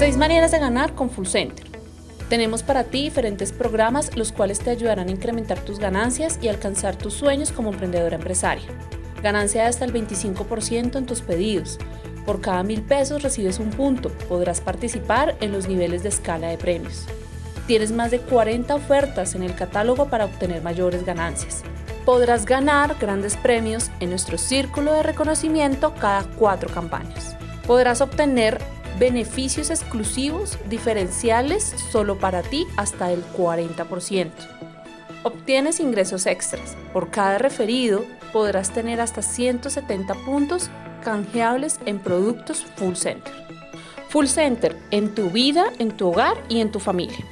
Seis maneras de ganar con Full Center. Tenemos para ti diferentes programas los cuales te ayudarán a incrementar tus ganancias y alcanzar tus sueños como emprendedora empresaria. Ganancia de hasta el 25% en tus pedidos. Por cada mil pesos recibes un punto. Podrás participar en los niveles de escala de premios. Tienes más de 40 ofertas en el catálogo para obtener mayores ganancias. Podrás ganar grandes premios en nuestro círculo de reconocimiento cada cuatro campañas. Podrás obtener beneficios exclusivos diferenciales solo para ti hasta el 40%. Obtienes ingresos extras. Por cada referido podrás tener hasta 170 puntos canjeables en productos Full Center. Full Center en tu vida, en tu hogar y en tu familia.